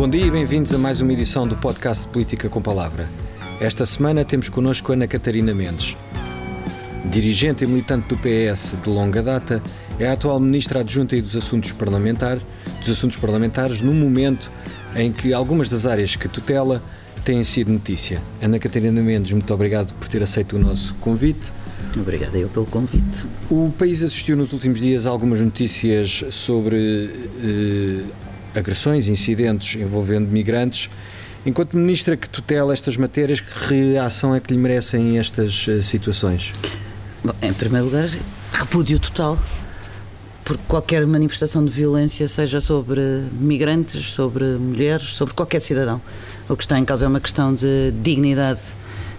Bom dia e bem-vindos a mais uma edição do podcast de Política com Palavra. Esta semana temos connosco Ana Catarina Mendes. Dirigente e militante do PS de longa data, é a atual Ministra Adjunta e dos Assuntos, Parlamentar, dos Assuntos Parlamentares no momento em que algumas das áreas que tutela têm sido notícia. Ana Catarina Mendes, muito obrigado por ter aceito o nosso convite. Obrigada eu pelo convite. O país assistiu nos últimos dias a algumas notícias sobre eh, agressões, incidentes envolvendo migrantes. Enquanto ministra que tutela estas matérias, que reação é que lhe merecem estas eh, situações? Bom, em primeiro lugar, repúdio total porque qualquer manifestação de violência, seja sobre migrantes, sobre mulheres, sobre qualquer cidadão, o que está em causa é uma questão de dignidade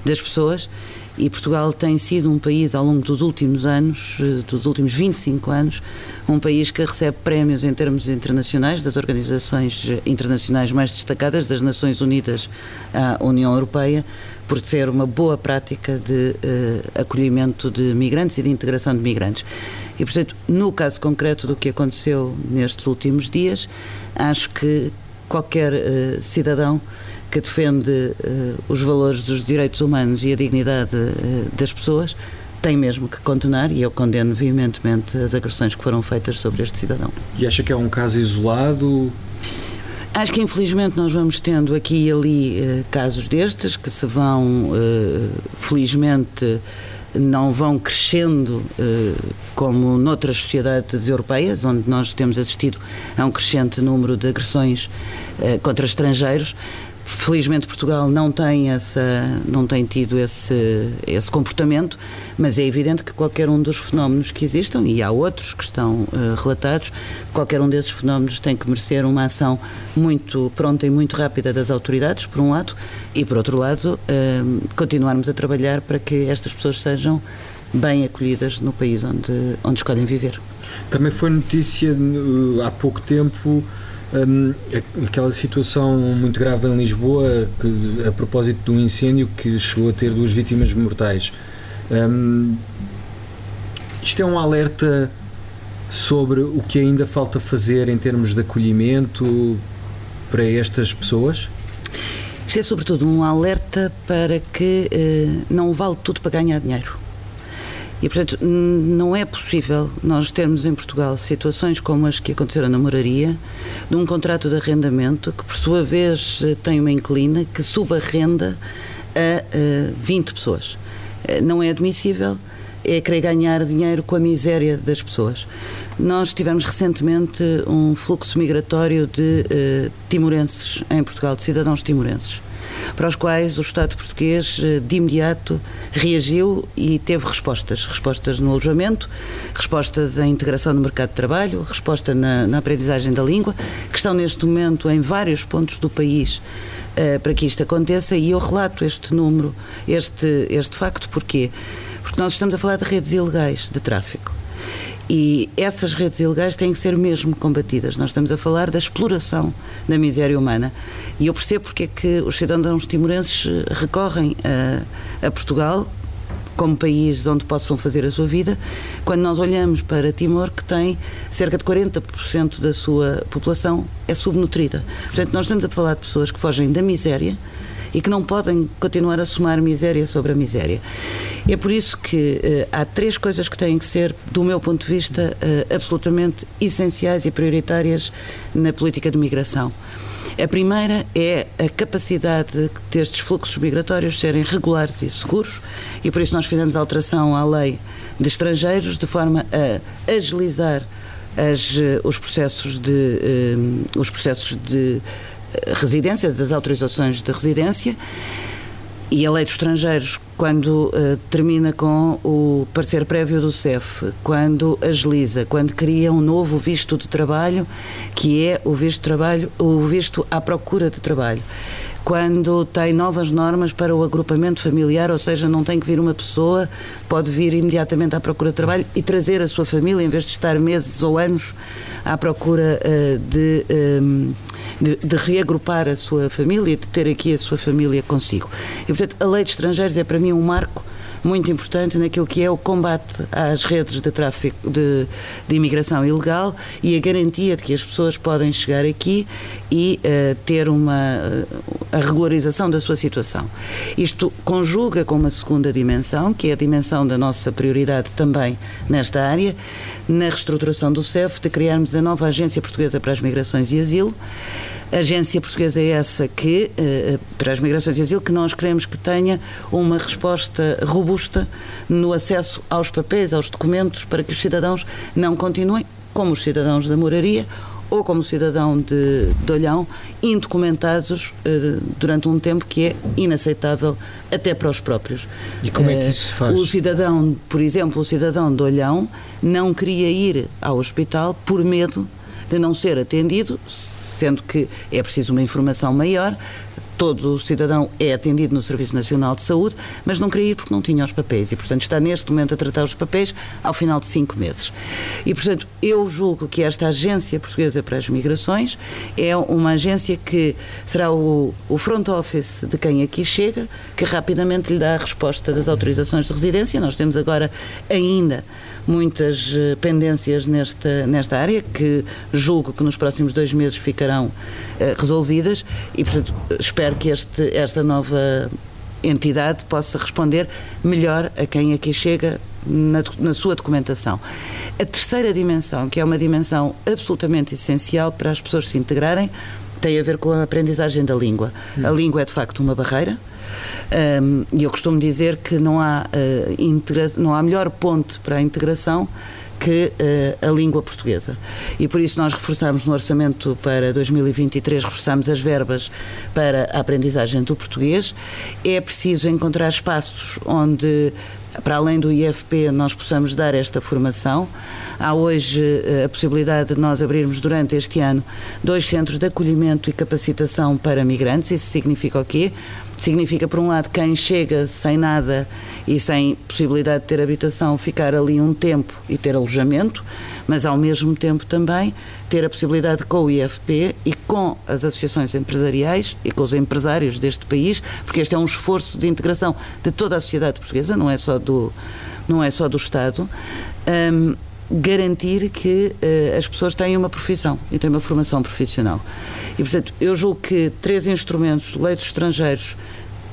das pessoas e Portugal tem sido um país ao longo dos últimos anos, eh, dos últimos 25 anos, um país que recebe prémios em termos internacionais das organizações internacionais mais destacadas, das Nações Unidas à União Europeia, por ser uma boa prática de uh, acolhimento de migrantes e de integração de migrantes. E, portanto, no caso concreto do que aconteceu nestes últimos dias, acho que qualquer uh, cidadão que defende uh, os valores dos direitos humanos e a dignidade das pessoas tem mesmo que condenar, e eu condeno veementemente as agressões que foram feitas sobre este cidadão. E acha que é um caso isolado? Acho que infelizmente nós vamos tendo aqui e ali uh, casos destes que se vão, felizmente, não vão crescendo como noutras sociedades europeias, onde nós temos assistido a um crescente número de agressões contra estrangeiros, Felizmente Portugal não tem essa, não tem tido esse, esse comportamento, mas é evidente que qualquer um dos fenómenos que existam, e há outros que estão uh, relatados, qualquer um desses fenómenos tem que merecer uma ação muito pronta e muito rápida das autoridades, por um lado, e por outro lado, uh, continuarmos a trabalhar para que estas pessoas sejam bem acolhidas no país onde, onde escolhem viver. Também foi notícia uh, há pouco tempo um, aquela situação muito grave em Lisboa, que, a propósito de um incêndio que chegou a ter duas vítimas mortais. Um, isto é um alerta sobre o que ainda falta fazer em termos de acolhimento para estas pessoas? Isto é sobretudo um alerta para que eh, não vale tudo para ganhar dinheiro. E, portanto, não é possível nós termos em Portugal situações como as que aconteceram na moraria, de um contrato de arrendamento que, por sua vez, tem uma inclina que suba a a, a 20 pessoas. Eh, não é admissível, é querer ganhar dinheiro com a miséria das pessoas. Nós tivemos recentemente um fluxo migratório de uh, timorenses em Portugal, de cidadãos timorenses para os quais o Estado português eh, de imediato reagiu e teve respostas. Respostas no alojamento, respostas em integração no mercado de trabalho, resposta na, na aprendizagem da língua, que estão neste momento em vários pontos do país uh, para que isto aconteça e eu relato este número, este, este facto, porquê? Porque nós estamos a falar de redes ilegais de tráfico. E essas redes ilegais têm que ser mesmo combatidas. Nós estamos a falar da exploração da miséria humana. E eu percebo porque é que os cidadãos timorenses eh, recorrem a, a Portugal como país onde possam fazer a sua vida, quando nós olhamos para Timor, que tem cerca de 40% da sua população é subnutrida. Portanto, nós estamos a falar de pessoas que fogem da miséria e que não podem continuar a somar miséria sobre a miséria. É por isso que uh, há três coisas que têm que ser, do meu ponto de vista, uh, absolutamente essenciais e prioritárias na política de migração. A primeira é a capacidade destes fluxos migratórios serem regulares e seguros, e por isso nós fizemos alteração à lei de estrangeiros de forma a agilizar as, eh, os processos de, os processos de residência, das autorizações de residência. E a lei dos estrangeiros, quando uh, termina com o parecer prévio do CEF, quando agiliza, quando cria um novo visto de trabalho, que é o visto trabalho, o visto à procura de trabalho quando tem novas normas para o agrupamento familiar, ou seja, não tem que vir uma pessoa, pode vir imediatamente à procura de trabalho e trazer a sua família, em vez de estar meses ou anos à procura uh, de, um, de, de, reagrupar a sua família, de ter aqui a sua família consigo. E, portanto, a lei de estrangeiros é para mim um marco muito importante naquilo que é o combate às redes de tráfico de, de imigração ilegal e a garantia de que as pessoas podem chegar aqui e uh, ter uma a regularização da sua situação. Isto conjuga com uma segunda dimensão, que é a dimensão da nossa prioridade também nesta área, na reestruturação do CEF, de criarmos a nova Agência Portuguesa para as Migrações e Asilo. A agência portuguesa é essa que, eh, para as migrações e asilo, que nós queremos que tenha uma resposta robusta no acesso aos papéis, aos documentos, para que os cidadãos não continuem, como os cidadãos da moraria, ou como cidadão de, de Olhão, indocumentados uh, durante um tempo que é inaceitável até para os próprios. E como é que isso se faz? O cidadão, por exemplo, o cidadão de Olhão não queria ir ao hospital por medo de não ser atendido, sendo que é preciso uma informação maior, todo o cidadão é atendido no Serviço Nacional de Saúde, mas não queria ir porque não tinha os papéis e, portanto, está neste momento a tratar os papéis ao final de cinco meses. E, portanto, eu julgo que esta Agência Portuguesa para as Migrações é uma agência que será o, o front office de quem aqui chega, que rapidamente lhe dá a resposta das autorizações de residência. Nós temos agora ainda muitas eh, pendências nesta, nesta área, que julgo que nos próximos dois meses ficarão resolvidas e, portanto, espero que este, esta nova entidade possa responder melhor a quem aqui chega na, na, sua documentação. A terceira dimensão, que é uma dimensão absolutamente essencial para as pessoas se integrarem, tem a ver com a aprendizagem da língua. Hum. A língua é de facto uma barreira. Um, e eu costumo dizer que não há, uh, não há melhor ponte para a integração que uh, a língua portuguesa. E por isso nós reforçamos no orçamento para 2023, reforçamos as verbas para a aprendizagem do português. É preciso encontrar espaços onde para além do IFP, nós possamos dar esta formação. Há hoje eh, a possibilidade de nós abrirmos durante este ano dois centros de acolhimento e capacitação para migrantes. Isso significa o quê? Significa, por um lado, quem chega sem nada e sem possibilidade de ter habitação, ficar ali um tempo e ter alojamento, mas ao mesmo tempo também ter a possibilidade com o IFP e com as associações empresariais e com os empresários deste país, porque este é um esforço de integração de toda a sociedade portuguesa, não é só do, não é só do Estado. Um, garantir que uh, as pessoas têm uma profissão e têm uma formação profissional. E, portanto, eu julgo que três instrumentos, leitos estrangeiros,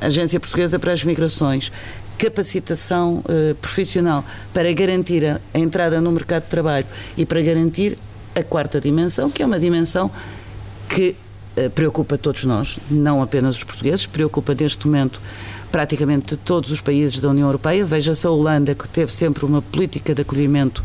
Agência Portuguesa para as Migrações, capacitação uh, profissional para garantir a, a entrada no mercado de trabalho e para garantir a quarta dimensão, que é uma dimensão que uh, preocupa todos nós, não apenas os portugueses, preocupa neste momento praticamente todos os países da União Europeia. Veja-se a Holanda, que teve sempre uma política de acolhimento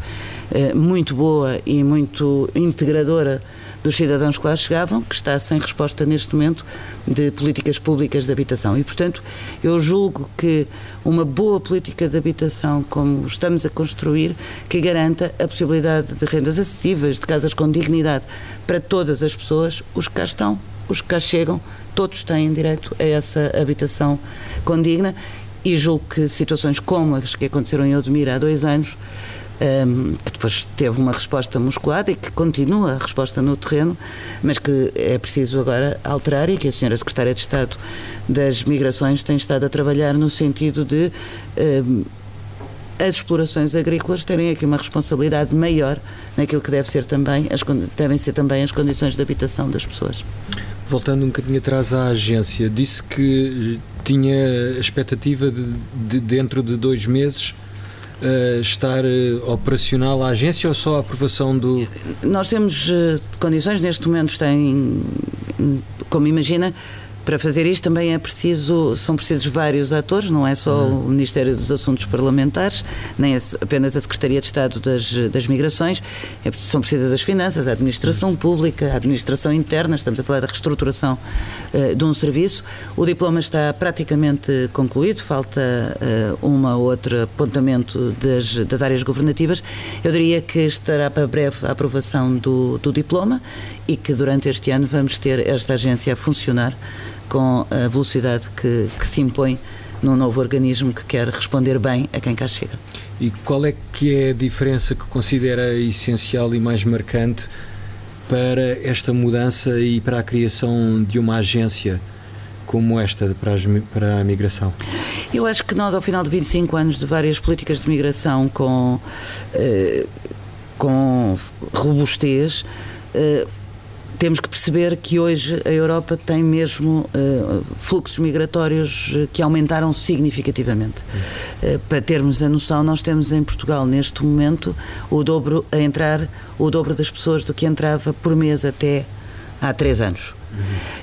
uh, muito boa e muito integradora dos cidadãos que lá chegavam, que está sem resposta neste momento de políticas públicas de habitação. E, portanto, eu julgo que uma boa política de habitação, como estamos a construir, que garanta a possibilidade de rendas acessíveis, de casas com dignidade para todas as pessoas, os que cá estão, os que cá chegam, todos têm direito a essa habitação condigna e julgo que situações como as que aconteceram em Odmira há dois anos um, que depois teve uma resposta musculada e que continua a resposta no terreno, mas que é preciso agora alterar e que a senhora Secretária de Estado das Migrações tem estado a trabalhar no sentido de um, as explorações agrícolas terem aqui uma responsabilidade maior naquilo que deve ser também as, devem ser também as condições de habitação das pessoas. Voltando um bocadinho atrás à agência, disse que tinha expectativa de, de dentro de dois meses uh, estar uh, operacional a agência ou só a aprovação do. Nós temos uh, condições, neste momento tem, como imagina, para fazer isto também é preciso, são precisos vários atores, não é só uhum. o Ministério dos Assuntos Parlamentares, nem apenas a Secretaria de Estado das, das Migrações, é, são precisas as finanças, a administração uhum. pública, a administração interna, estamos a falar da reestruturação uh, de um serviço. O diploma está praticamente concluído, falta uh, uma ou outro apontamento das, das áreas governativas. Eu diria que estará para breve a aprovação do, do diploma e que durante este ano vamos ter esta agência a funcionar com a velocidade que, que se impõe num novo organismo que quer responder bem a quem cá chega. E qual é que é a diferença que considera essencial e mais marcante para esta mudança e para a criação de uma agência como esta para, as, para a migração? Eu acho que nós, ao final de 25 anos de várias políticas de migração com, eh, com robustez, eh, temos que perceber que hoje a Europa tem mesmo uh, fluxos migratórios eh, que aumentaram significativamente. Uh, para termos a noção, nós temos em Portugal neste momento o dobro a entrar, o dobro das pessoas do que entrava por mês até há três anos.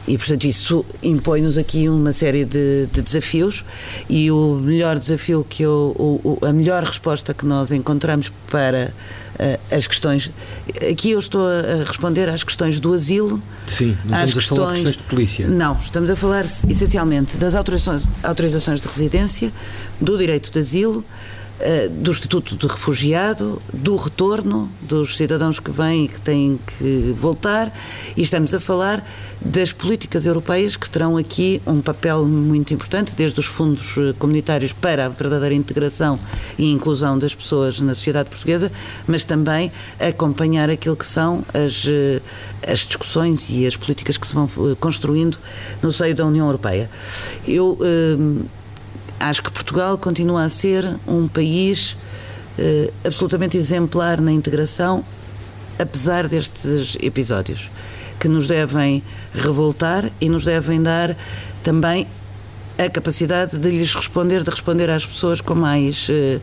E, portanto, isso impõe-nos aqui uma série de, de, desafios e o melhor desafio que eu, o, a melhor resposta que nós encontramos para uh, as questões. Aqui eu estou a responder às questões do asilo. Sim, não às questões, a falar de questões de polícia. Não, estamos a falar essencialmente das autorizações, autorizações de residência, do direito de asilo do Estatuto de Refugiado, do retorno dos cidadãos que vêm e que têm que voltar, e estamos a falar das políticas europeias que terão aqui um papel muito importante, desde os fundos eh, comunitários para a verdadeira integração e inclusão das pessoas na sociedade portuguesa, mas também acompanhar aquilo que são as, eh, as discussões e as políticas que se vão construindo no seio da União Europeia. Eu Acho que Portugal continua a ser um país eh, absolutamente exemplar na integração, apesar destes episódios, que nos devem revoltar e nos devem dar também a capacidade de lhes responder, de responder às pessoas com mais uh,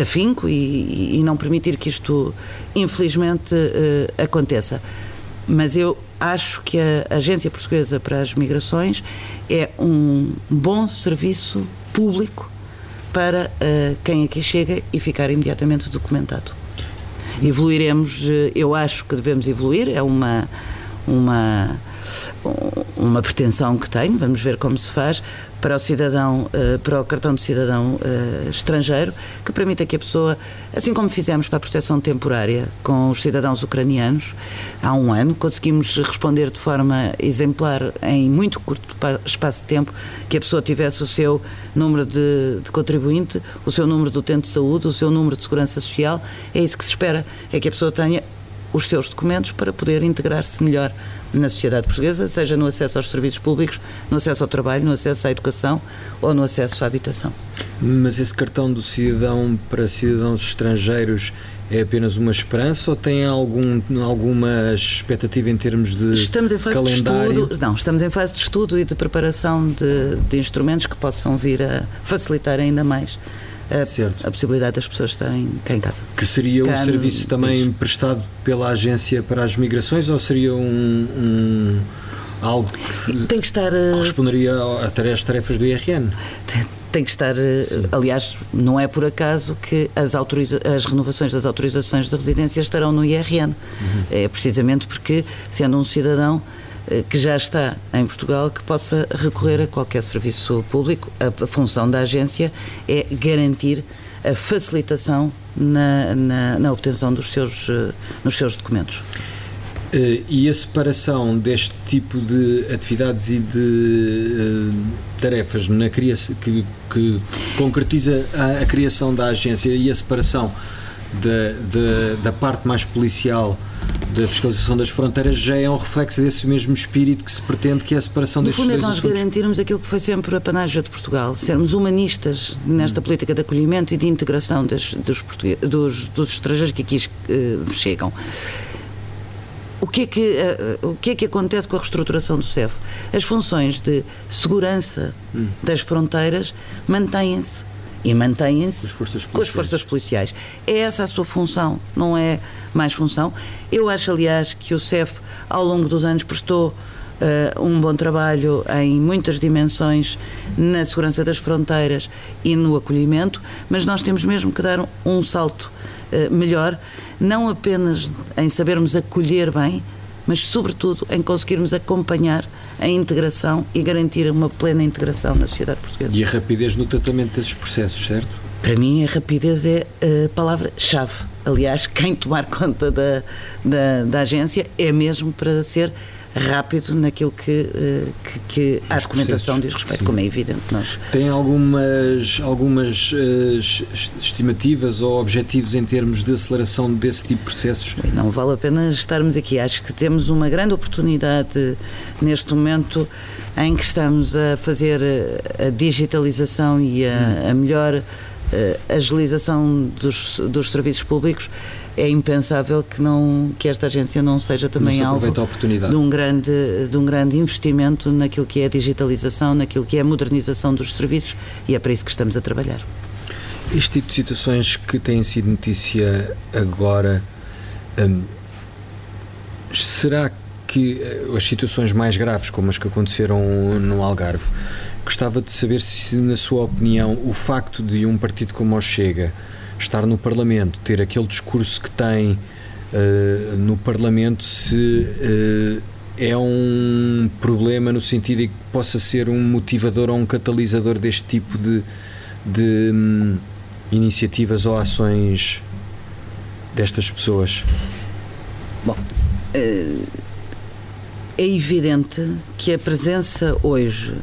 afinco e, e, não permitir que isto, infelizmente, uh, aconteça. Mas eu acho que a Agência Portuguesa para as Migrações é um bom serviço público para uh, quem aqui chega e ficar imediatamente documentado. Evoluiremos, eh, eu acho que devemos evoluir, é uma, uma uma pretensão que tenho, vamos ver como se faz, para o cidadão, eh, para o cartão de cidadão eh, estrangeiro, que permita que a pessoa, assim como fizemos para a proteção temporária com os cidadãos ucranianos, há um ano, conseguimos responder de forma exemplar em muito curto espaço de tempo, que a pessoa tivesse o seu número de, de contribuinte, o seu número de utente de saúde, o seu número de segurança social, é isso que se espera, é que a pessoa tenha os seus documentos para poder integrar-se melhor na sociedade portuguesa, seja no acesso aos serviços públicos, no acesso ao trabalho, no acesso à educação ou no acesso à habitação. Mas esse cartão do cidadão para cidadãos estrangeiros é apenas uma esperança ou tem algum, alguma expectativa em termos de estamos em fase calendário? de estudo não estamos em fase de estudo e de preparação de, de instrumentos que possam vir a facilitar ainda mais a, a, possibilidade das pessoas estarem cá em casa. Que seria um serviço também prestado pela Agência para as Migrações ou seria um, um algo que tem que estar eh, corresponderia às tarefas do IRN? Tem que estar, eh, Sim. aliás, não é por acaso que as, autoriza as renovações das autorizações de residência estarão no IRN. Uhum. É precisamente porque, sendo um cidadão que já está em Portugal que possa recorrer a qualquer serviço público. A, função da agência é garantir a facilitação na, na, na obtenção dos seus, uh, nos seus documentos. Uh, e a separação deste tipo de atividades e de uh, tarefas na criação, que, que concretiza a, a, criação da agência e a separação da, da, da parte mais policial da fiscalização das fronteiras já é um reflexo desse mesmo espírito que se pretende que é a separação no destes fundo, dois é nós assuntos. garantirmos aquilo que foi sempre a panágio de Portugal, sermos humanistas nesta hum. política de acolhimento e de integração das, dos, dos, dos, estrangeiros que aqui uh, chegam. O que, é que, uh, o que é que acontece com a reestruturação do CEF? As funções de segurança hum. das fronteiras mantêm-se e mantêm-se com as forças policiais. É essa a sua função, não é mais função. Eu acho, aliás, que o CEF, ao longo dos anos, prestou uh, um bom trabalho em muitas dimensões na segurança das fronteiras e no acolhimento, mas nós temos mesmo que dar um, um salto uh, melhor, não apenas em sabermos acolher bem, mas sobretudo em conseguirmos acompanhar a integração e garantir uma plena integração na sociedade portuguesa. E a rapidez no tratamento desses processos, certo? Para mim, a rapidez é a palavra-chave. Aliás, quem tomar conta da, da, da, agência é mesmo para ser rápido naquilo que, uh, que, que a documentação diz respeito, Sim. como é evidente. Nós. Tem algumas, algumas uh, estimativas ou objetivos em termos de aceleração desse tipo de processos? Não vale a pena estarmos aqui. Acho que temos uma grande oportunidade neste momento em que estamos a fazer a digitalização e a, hum. a melhor agilização dos, dos serviços públicos é impensável que não que esta agência não seja também não alvo de um grande de um grande investimento naquilo que é a digitalização, naquilo que é a modernização dos serviços e é para isso que estamos a trabalhar. Este tipo de situações que têm sido notícia agora hum, será que eh, as situações mais graves como as que aconteceram no Algarve gostava de saber se na sua opinião o facto de um partido como o Chega estar no Parlamento, ter aquele discurso que tem uh, no Parlamento, se uh, é um problema no sentido de que possa ser um motivador ou um catalisador deste tipo de, de um, iniciativas ou ações destas pessoas? Bom, eh, é evidente que a presença hoje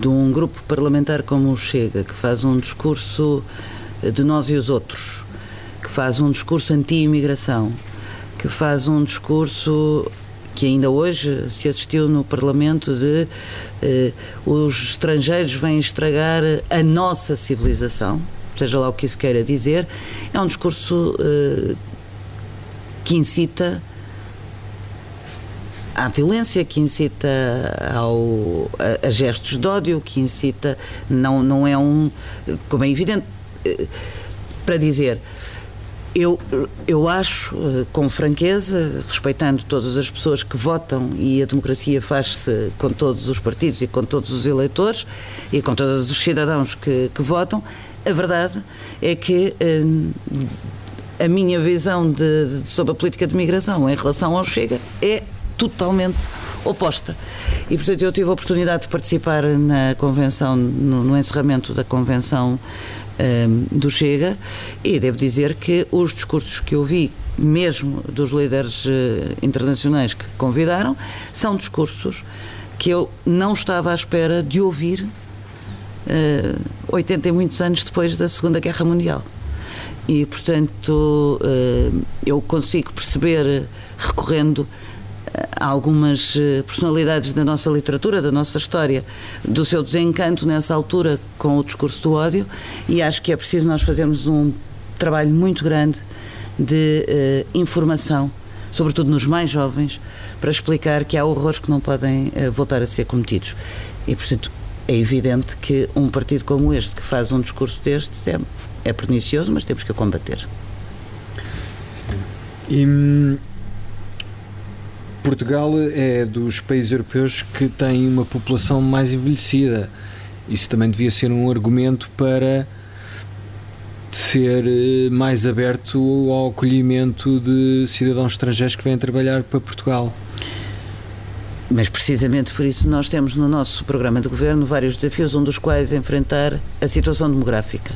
de um grupo parlamentar como o Chega, que faz um discurso de nós e os outros, que faz um discurso anti-imigração, que faz um discurso que ainda hoje se assistiu no Parlamento de eh, os estrangeiros vêm estragar a nossa civilização, seja lá o que isso queira dizer, é um discurso eh, que incita à violência, que incita ao, a, a, gestos de ódio, que incita, não, não é um, como é evidente, para dizer. Eu, eu acho, eh, com franqueza, respeitando todas as pessoas que votam, e a democracia faz-se com todos os partidos e com todos os eleitores e com todos os cidadãos que, que votam, a verdade é que eh, a minha visão de, de, sobre a política de migração em relação ao Chega é totalmente oposta. E, portanto, eu tive a oportunidade de participar na convenção, no, no encerramento da convenção um, ehm, do Chega e devo dizer que os discursos que eu vi, mesmo dos líderes uh, internacionais que convidaram, são discursos que eu não estava à espera de ouvir uh, eh, 80 e muitos anos depois da Segunda Guerra Mundial. E, portanto, uh, eu consigo perceber, recorrendo algumas eh, personalidades da nossa literatura, da nossa história, do seu desencanto nessa altura com o discurso do ódio, e acho que é preciso nós fazermos um trabalho muito grande de uh, informação, sobretudo nos mais jovens, para explicar que há horrores que não podem uh, voltar a ser cometidos. E, portanto, é evidente que um partido como este, que faz um discurso destes, é, é pernicioso, mas temos que o combater. E hum, Portugal é dos países europeus que tem uma população mais envelhecida. Isso também devia ser um argumento para ser eh, mais aberto ao acolhimento de cidadãos estrangeiros que vêm trabalhar para Portugal. Mas precisamente por isso nós temos no nosso programa de governo vários desafios, um dos quais enfrentar a situação demográfica.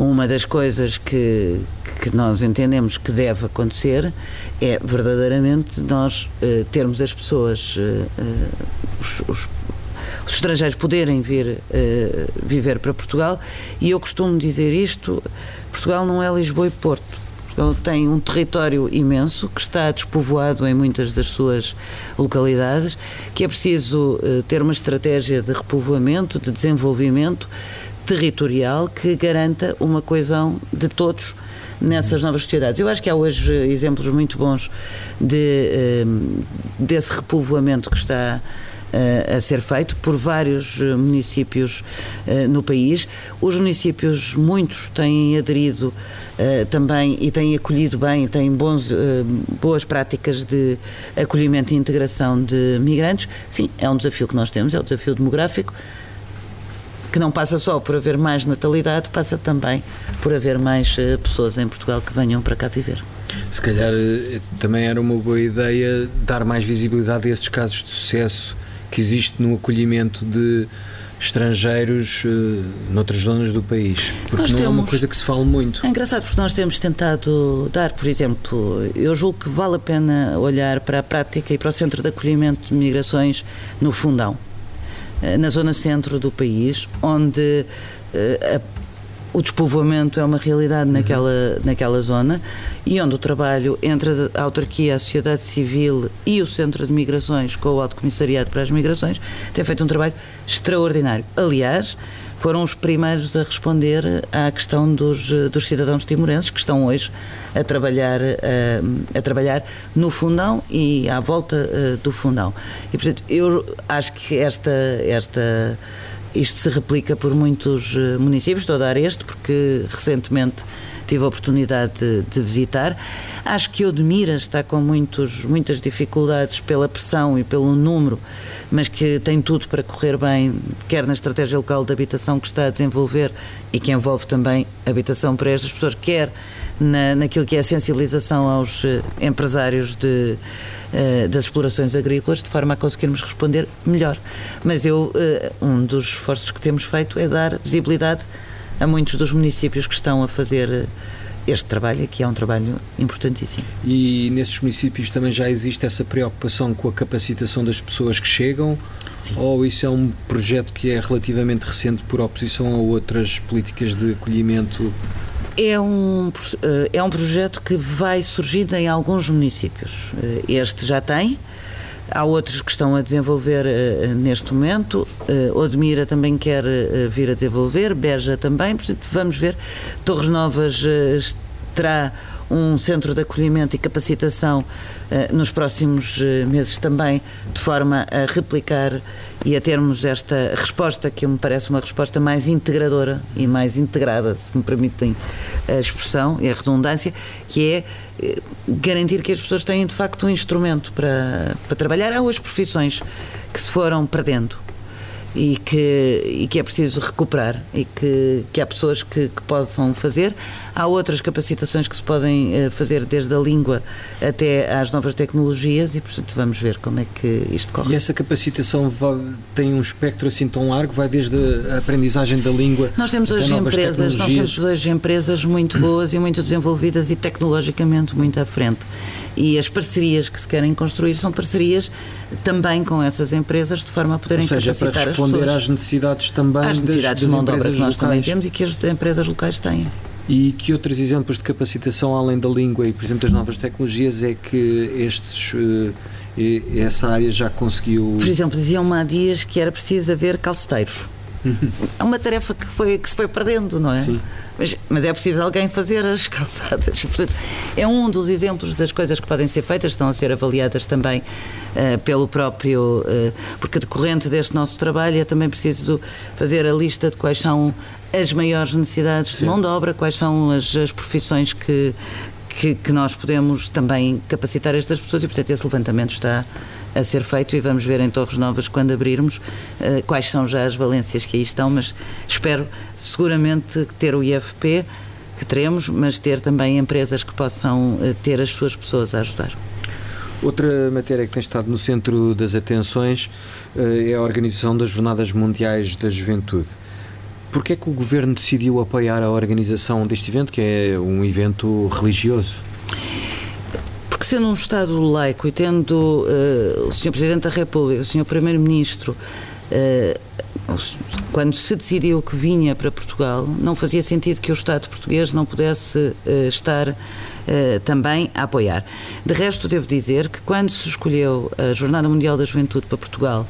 Uma das coisas que, que nós entendemos que deve acontecer é verdadeiramente nós uh, termos as pessoas, uh, uh, os, os, os, estrangeiros poderem vir viver para Portugal e eu costumo dizer isto: Portugal não é Lisboa e Porto. Portugal tem um território imenso que está despovoado em muitas das suas localidades, que é preciso ter uma estratégia de repovoamento, de desenvolvimento, territorial que garanta uma coesão de todos nessas novas sociedades. Eu acho que há hoje exemplos muito bons de, eh, desse repovoamento que está eh, a ser feito por vários eh, municípios no país. Os municípios, muitos, têm aderido também e têm acolhido bem, têm bons, boas práticas de acolhimento e integração de migrantes. Sim, é um desafio que nós temos, é o desafio demográfico que não passa só por haver mais natalidade, passa também por haver mais uh, pessoas em Portugal que venham para cá viver. Se calhar uh, também era uma boa ideia dar mais visibilidade a esses casos de sucesso que existe no acolhimento de, estrangeiros uh, noutras zonas do país? Porque nós não temos, é uma coisa que se fala muito. É engraçado porque nós temos tentado dar, por exemplo, eu julgo que vale a pena olhar para a prática e para o centro de acolhimento de migrações no Fundão, na zona centro do país, onde uh, a o despovoamento é uma realidade naquela, naquela zona e onde o trabalho entre a autarquia, a sociedade civil e o Centro de Migrações com o Alto Comissariado para as Migrações tem feito um trabalho extraordinário. Aliás, foram os primeiros a responder à questão dos, dos cidadãos timorenses que estão hoje a trabalhar, a, a trabalhar no fundão e à volta uh, do fundão. E, portanto, eu acho que esta, esta isto se replica por muitos eh, municípios, estou a dar este porque recentemente tive a oportunidade de, de visitar. Acho que Odmira está com muitos, muitas dificuldades pela pressão e pelo número, mas que tem tudo para correr bem, quer na estratégia local de habitação que está a desenvolver e que envolve também habitação para estas pessoas, quer na, naquilo que é a sensibilização aos eh, empresários de eh, das explorações agrícolas, de forma a conseguirmos responder melhor. Mas eu, eh, um dos esforços que temos feito é dar visibilidade a muitos dos municípios que estão a fazer eh, este trabalho, que é um trabalho importantíssimo. E nesses municípios também já existe essa preocupação com a capacitação das pessoas que chegam? Sim. Ou isso é um projeto que é relativamente recente por oposição a outras políticas de acolhimento é um, eh, é um projeto que vai surgindo em alguns municípios. Eh, este já tem, há outros que estão a desenvolver uh, neste momento. Odmira também quer vir a desenvolver, Beja também. Portanto, vamos ver. Torres Novas terá um centro de acolhimento e capacitação uh, nos próximos uh, meses também, de forma a replicar e a termos esta resposta que me parece uma resposta mais integradora e mais integrada, se me permitem a expressão e a redundância, que é eh, garantir que as pessoas têm de facto um instrumento para, para trabalhar. Há hoje profissões que se foram perdendo e que, e que é preciso recuperar e que, que há pessoas que, que possam fazer. Há outras capacitações que se podem eh, fazer desde a língua até às novas tecnologias e, portanto, vamos ver como é que isto corre. E essa capacitação vai, tem um espectro assim tão largo? Vai desde a aprendizagem da língua Nós temos hoje empresas, nós temos hoje empresas muito boas e muito desenvolvidas e tecnologicamente muito à frente. E as parcerias que se querem construir são parcerias também com essas empresas de forma a poderem Ou seja, capacitar para responder às necessidades também às necessidades das, das de mão de obra que nós também temos e que as empresas locais têm. E que outros exemplos de capacitação além da língua e, por exemplo, das novas tecnologias é que estes eh, essa área já conseguiu? Por exemplo, diziam-me há dias que era preciso haver calceteiros. É uma tarefa que, foi, que se foi perdendo, não é? Sim. Mas, mas, é preciso alguém fazer as calçadas. É um dos exemplos das coisas que podem ser feitas, estão a ser avaliadas também uh, pelo próprio. Uh, porque decorrente deste nosso trabalho é também preciso fazer a lista de quais são as maiores necessidades Sim. de mão de obra, quais são as, as profissões que, que, que, nós podemos também capacitar estas pessoas e, portanto, esse levantamento está a ser feito e vamos ver em Torres Novas, quando abrirmos, uh, quais são já as valências que aí estão, mas espero seguramente ter o IFP, que teremos, mas ter também empresas que possam uh, ter as suas pessoas a ajudar. Outra matéria que tem estado no centro das atenções uh, é a organização das Jornadas Mundiais da Juventude. Porquê é que o Governo decidiu apoiar a organização deste evento, que é um evento religioso? Sendo um Estado laico e tendo uh, o Sr. Presidente da República, o Sr. Primeiro-Ministro, uh, quando se decidiu que vinha para Portugal, não fazia sentido que o Estado português não pudesse uh, estar também a apoiar. De resto, devo dizer que quando se escolheu a Jornada Mundial da Juventude para Portugal,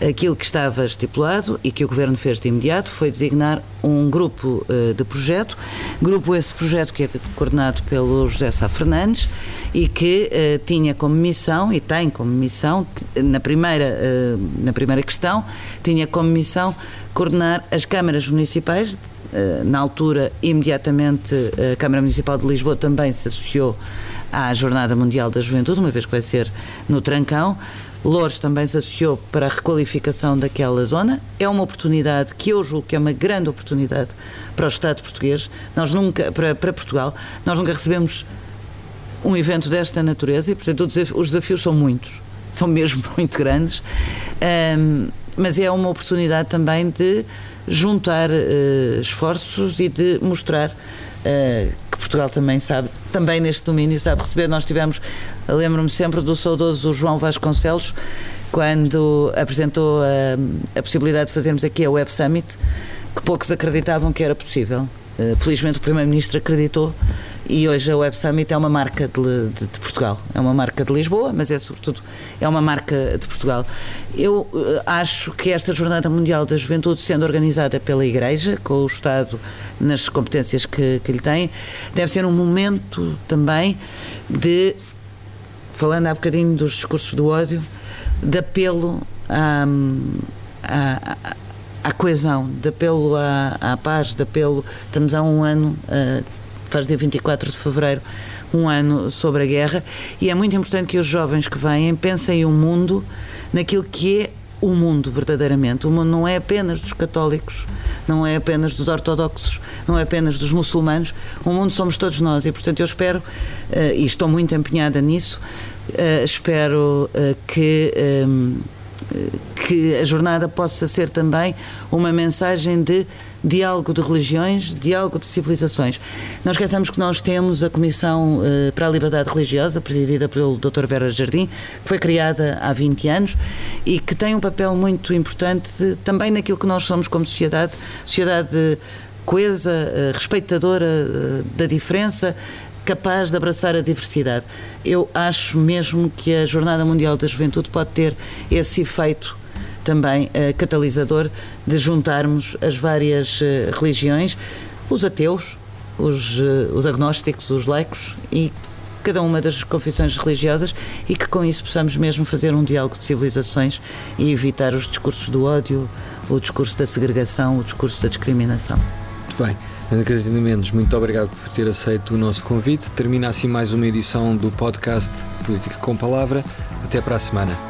Aquilo que estava estipulado e que o Governo fez de imediato foi designar um grupo uh, de projeto, grupo esse projeto que é coordenado pelo José Sá Fernandes e que uh, tinha como missão, e tem como missão, na primeira, uh, na primeira questão, tinha como missão coordenar as câmaras municipais, na altura, imediatamente, a Câmara Municipal de Lisboa também se associou à Jornada Mundial da Juventude, uma vez que vai ser no Trancão, Louros também se associou para a requalificação daquela zona. É uma oportunidade que eu julgo que é uma grande oportunidade para o Estado português. Nós nunca, para, para Portugal, nós nunca recebemos um evento desta natureza e, portanto, os desafios são muitos, são mesmo muito grandes. Um, mas é uma oportunidade também de juntar uh, esforços e de mostrar uh, que Portugal também sabe, também neste domínio sabe receber. Nós tivemos, lembro-me sempre do saudoso João Vasconcelos, quando apresentou a, a possibilidade de fazermos aqui a Web Summit, que poucos acreditavam que era possível. Uh, felizmente o Primeiro-Ministro acreditou e hoje a Web Summit é uma marca de, de, de, Portugal. É uma marca de Lisboa, mas é sobretudo é uma marca de Portugal. Eu uh, acho que esta Jornada Mundial da Juventude, sendo organizada pela Igreja, com o Estado nas competências que, que lhe tem, deve ser um momento também de, falando há bocadinho dos discursos do ódio, de apelo à, à, à coesão, de apelo à, à, paz, de apelo. Estamos há um ano. Uh, faz dia 24 de fevereiro, um ano sobre a guerra, e é muito importante que os jovens que vêm pensem o mundo naquilo que é o mundo verdadeiramente. O mundo não é apenas dos católicos, não é apenas dos ortodoxos, não é apenas dos muçulmanos. O mundo somos todos nós e, portanto, eu espero, eh, e estou muito empenhada nisso, eh, espero eh, que que a jornada possa ser também uma mensagem de diálogo de religiões, diálogo de civilizações. Não esqueçamos que nós temos a Comissão eh, para a Liberdade Religiosa, presidida pelo Dr. Vera Jardim, que foi criada há 20 anos e que tem um papel muito importante de, também naquilo que nós somos como sociedade, sociedade coesa, respeitadora da diferença, capaz de abraçar a diversidade. Eu acho mesmo que a Jornada Mundial da Juventude pode ter esse efeito também uh, catalisador de juntarmos as várias uh, religiões, os ateus, os, uh, os agnósticos, os laicos e cada uma das confissões religiosas e que com isso possamos mesmo fazer um diálogo de civilizações e evitar os discursos do ódio, o discurso da segregação, o discurso da discriminação. Muito bem. Catarina Mendes, muito obrigado por ter aceito o nosso convite. Termina assim mais uma edição do podcast Política com Palavra. Até para a semana.